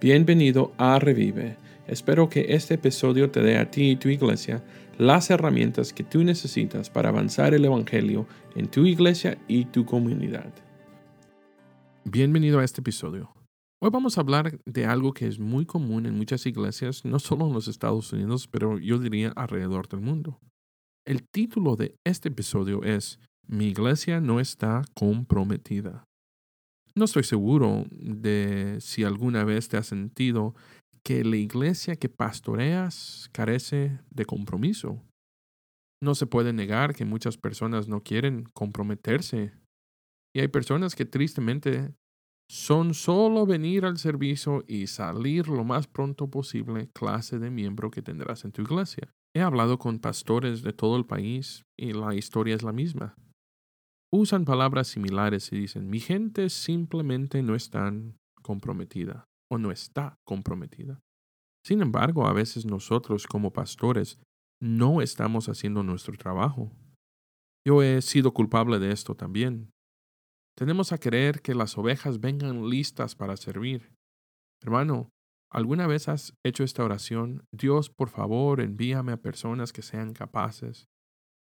Bienvenido a Revive. Espero que este episodio te dé a ti y tu iglesia las herramientas que tú necesitas para avanzar el Evangelio en tu iglesia y tu comunidad. Bienvenido a este episodio. Hoy vamos a hablar de algo que es muy común en muchas iglesias, no solo en los Estados Unidos, pero yo diría alrededor del mundo. El título de este episodio es Mi iglesia no está comprometida. No estoy seguro de si alguna vez te has sentido que la iglesia que pastoreas carece de compromiso. No se puede negar que muchas personas no quieren comprometerse. Y hay personas que tristemente son solo venir al servicio y salir lo más pronto posible clase de miembro que tendrás en tu iglesia. He hablado con pastores de todo el país y la historia es la misma usan palabras similares y dicen, mi gente simplemente no está comprometida o no está comprometida. Sin embargo, a veces nosotros como pastores no estamos haciendo nuestro trabajo. Yo he sido culpable de esto también. Tenemos a querer que las ovejas vengan listas para servir. Hermano, ¿alguna vez has hecho esta oración? Dios, por favor, envíame a personas que sean capaces,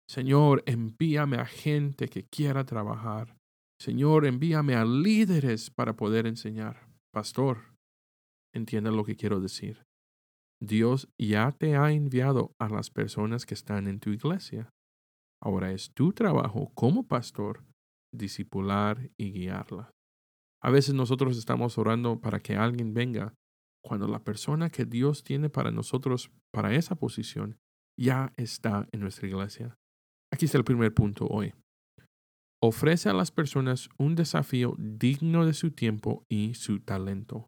Señor, envíame a gente que quiera trabajar. Señor, envíame a líderes para poder enseñar. Pastor, entienda lo que quiero decir. Dios ya te ha enviado a las personas que están en tu iglesia. Ahora es tu trabajo como pastor discipular y guiarla. A veces nosotros estamos orando para que alguien venga cuando la persona que Dios tiene para nosotros para esa posición ya está en nuestra iglesia. Aquí está el primer punto hoy. Ofrece a las personas un desafío digno de su tiempo y su talento.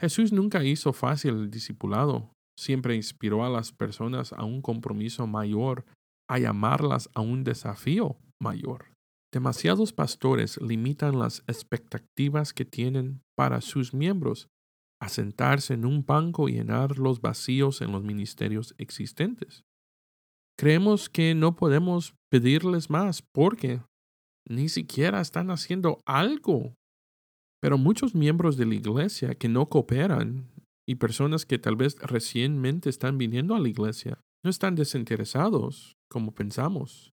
Jesús nunca hizo fácil el discipulado, siempre inspiró a las personas a un compromiso mayor, a llamarlas a un desafío mayor. Demasiados pastores limitan las expectativas que tienen para sus miembros a sentarse en un banco y llenar los vacíos en los ministerios existentes. Creemos que no podemos pedirles más porque ni siquiera están haciendo algo. Pero muchos miembros de la iglesia que no cooperan y personas que tal vez recientemente están viniendo a la iglesia no están desinteresados como pensamos.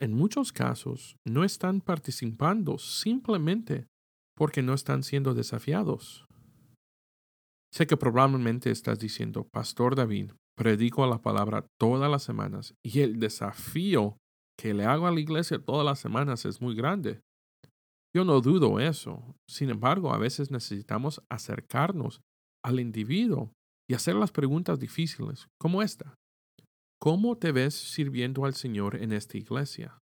En muchos casos no están participando simplemente porque no están siendo desafiados. Sé que probablemente estás diciendo, Pastor David, predico la palabra todas las semanas y el desafío que le hago a la iglesia todas las semanas es muy grande. Yo no dudo eso. Sin embargo, a veces necesitamos acercarnos al individuo y hacer las preguntas difíciles, como esta. ¿Cómo te ves sirviendo al Señor en esta iglesia?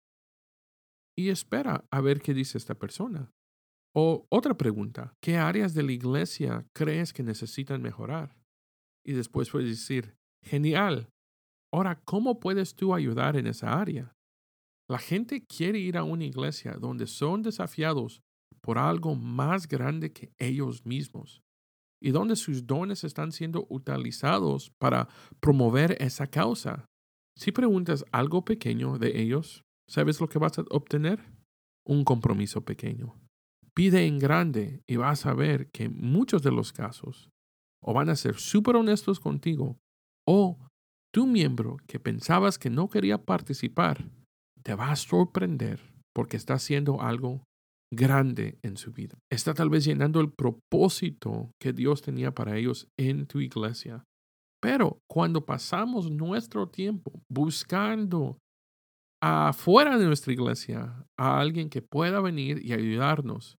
Y espera a ver qué dice esta persona. O otra pregunta, ¿qué áreas de la iglesia crees que necesitan mejorar? Y después puedes decir, Genial. Ahora, ¿cómo puedes tú ayudar en esa área? La gente quiere ir a una iglesia donde son desafiados por algo más grande que ellos mismos y donde sus dones están siendo utilizados para promover esa causa. Si preguntas algo pequeño de ellos, ¿sabes lo que vas a obtener? Un compromiso pequeño. Pide en grande y vas a ver que muchos de los casos o van a ser súper honestos contigo o tu miembro que pensabas que no quería participar te va a sorprender porque está haciendo algo grande en su vida. Está tal vez llenando el propósito que Dios tenía para ellos en tu iglesia. Pero cuando pasamos nuestro tiempo buscando afuera de nuestra iglesia a alguien que pueda venir y ayudarnos,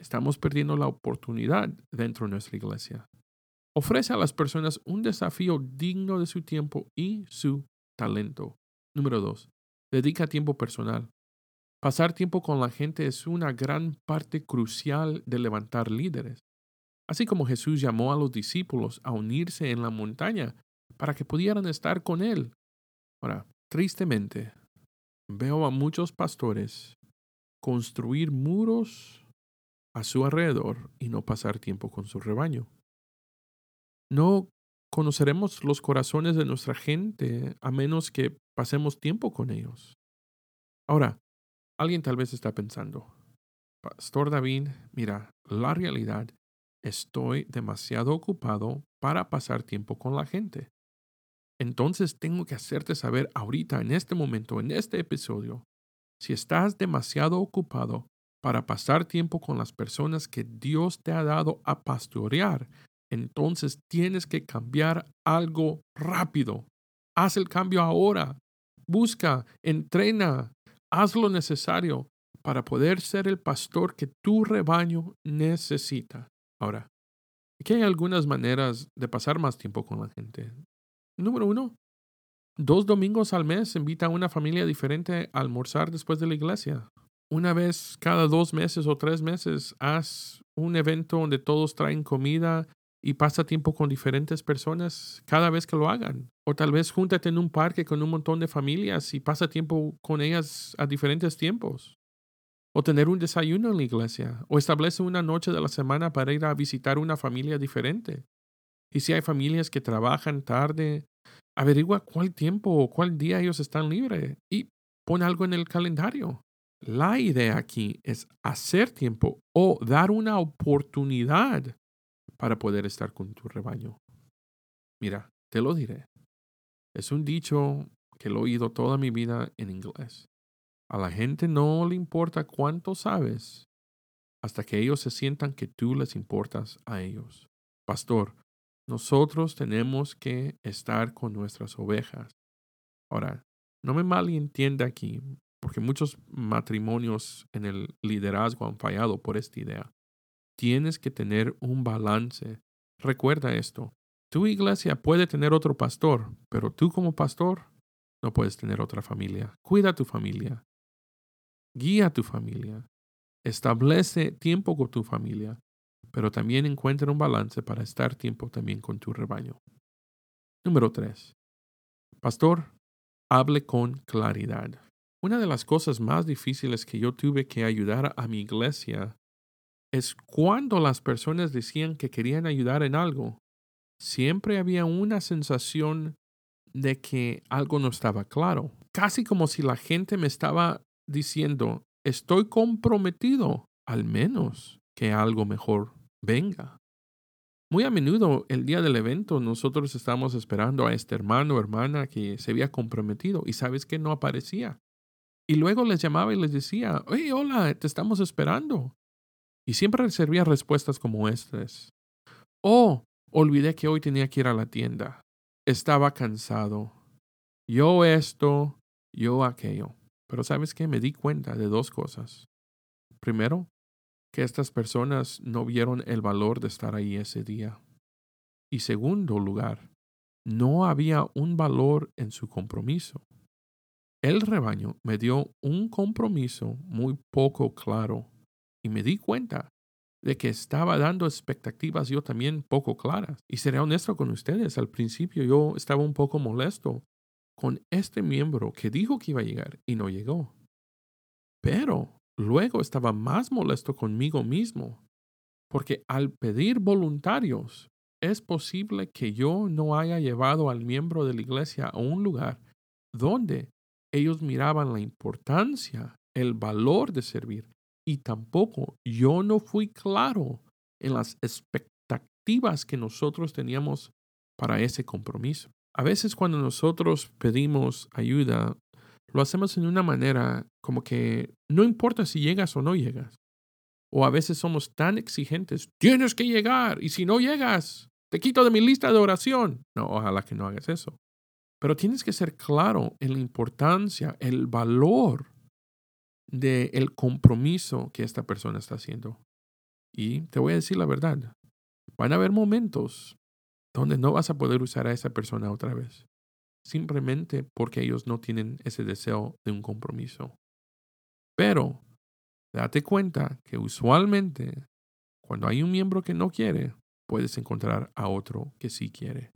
estamos perdiendo la oportunidad dentro de nuestra iglesia. Ofrece a las personas un desafío digno de su tiempo y su talento. Número dos, dedica tiempo personal. Pasar tiempo con la gente es una gran parte crucial de levantar líderes. Así como Jesús llamó a los discípulos a unirse en la montaña para que pudieran estar con Él. Ahora, tristemente, veo a muchos pastores construir muros a su alrededor y no pasar tiempo con su rebaño. No conoceremos los corazones de nuestra gente a menos que pasemos tiempo con ellos. Ahora, alguien tal vez está pensando, Pastor David, mira, la realidad estoy demasiado ocupado para pasar tiempo con la gente. Entonces tengo que hacerte saber ahorita, en este momento, en este episodio, si estás demasiado ocupado para pasar tiempo con las personas que Dios te ha dado a pastorear, entonces tienes que cambiar algo rápido. Haz el cambio ahora. Busca, entrena, haz lo necesario para poder ser el pastor que tu rebaño necesita. Ahora, aquí hay algunas maneras de pasar más tiempo con la gente. Número uno, dos domingos al mes invita a una familia diferente a almorzar después de la iglesia. Una vez cada dos meses o tres meses haz un evento donde todos traen comida y pasa tiempo con diferentes personas cada vez que lo hagan. O tal vez júntate en un parque con un montón de familias y pasa tiempo con ellas a diferentes tiempos. O tener un desayuno en la iglesia. O establece una noche de la semana para ir a visitar una familia diferente. Y si hay familias que trabajan tarde, averigua cuál tiempo o cuál día ellos están libres y pon algo en el calendario. La idea aquí es hacer tiempo o dar una oportunidad para poder estar con tu rebaño. Mira, te lo diré. Es un dicho que lo he oído toda mi vida en inglés. A la gente no le importa cuánto sabes hasta que ellos se sientan que tú les importas a ellos. Pastor, nosotros tenemos que estar con nuestras ovejas. Ahora, no me malentienda aquí, porque muchos matrimonios en el liderazgo han fallado por esta idea. Tienes que tener un balance. Recuerda esto. Tu iglesia puede tener otro pastor, pero tú como pastor no puedes tener otra familia. Cuida tu familia. Guía tu familia. Establece tiempo con tu familia, pero también encuentra un balance para estar tiempo también con tu rebaño. Número 3. Pastor, hable con claridad. Una de las cosas más difíciles que yo tuve que ayudar a mi iglesia es cuando las personas decían que querían ayudar en algo, siempre había una sensación de que algo no estaba claro, casi como si la gente me estaba diciendo, estoy comprometido, al menos que algo mejor venga. Muy a menudo, el día del evento, nosotros estábamos esperando a este hermano o hermana que se había comprometido y sabes que no aparecía. Y luego les llamaba y les decía, oye, hola, te estamos esperando. Y siempre recibía respuestas como estas. Oh, olvidé que hoy tenía que ir a la tienda. Estaba cansado. Yo esto, yo aquello. Pero sabes qué, me di cuenta de dos cosas. Primero, que estas personas no vieron el valor de estar ahí ese día. Y segundo lugar, no había un valor en su compromiso. El rebaño me dio un compromiso muy poco claro y me di cuenta de que estaba dando expectativas yo también poco claras. Y seré honesto con ustedes, al principio yo estaba un poco molesto con este miembro que dijo que iba a llegar y no llegó. Pero luego estaba más molesto conmigo mismo, porque al pedir voluntarios, es posible que yo no haya llevado al miembro de la iglesia a un lugar donde ellos miraban la importancia, el valor de servir y tampoco yo no fui claro en las expectativas que nosotros teníamos para ese compromiso. A veces cuando nosotros pedimos ayuda, lo hacemos en una manera como que no importa si llegas o no llegas. O a veces somos tan exigentes, tienes que llegar y si no llegas, te quito de mi lista de oración. No, ojalá que no hagas eso. Pero tienes que ser claro en la importancia, el valor del el compromiso que esta persona está haciendo. Y te voy a decir la verdad, van a haber momentos donde no vas a poder usar a esa persona otra vez, simplemente porque ellos no tienen ese deseo de un compromiso. Pero date cuenta que usualmente cuando hay un miembro que no quiere, puedes encontrar a otro que sí quiere.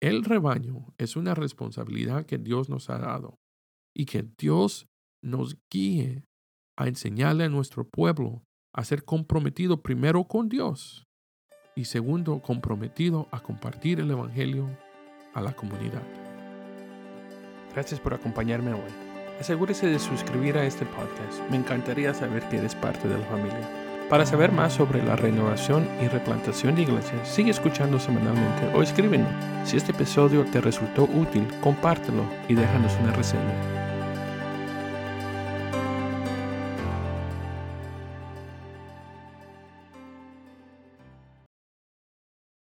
El rebaño es una responsabilidad que Dios nos ha dado y que Dios nos guíe a enseñarle a nuestro pueblo a ser comprometido primero con Dios y segundo comprometido a compartir el Evangelio a la comunidad. Gracias por acompañarme hoy. Asegúrese de suscribir a este podcast. Me encantaría saber que eres parte de la familia. Para saber más sobre la renovación y replantación de iglesias, sigue escuchando semanalmente o escríbenos. Si este episodio te resultó útil, compártelo y déjanos una reseña.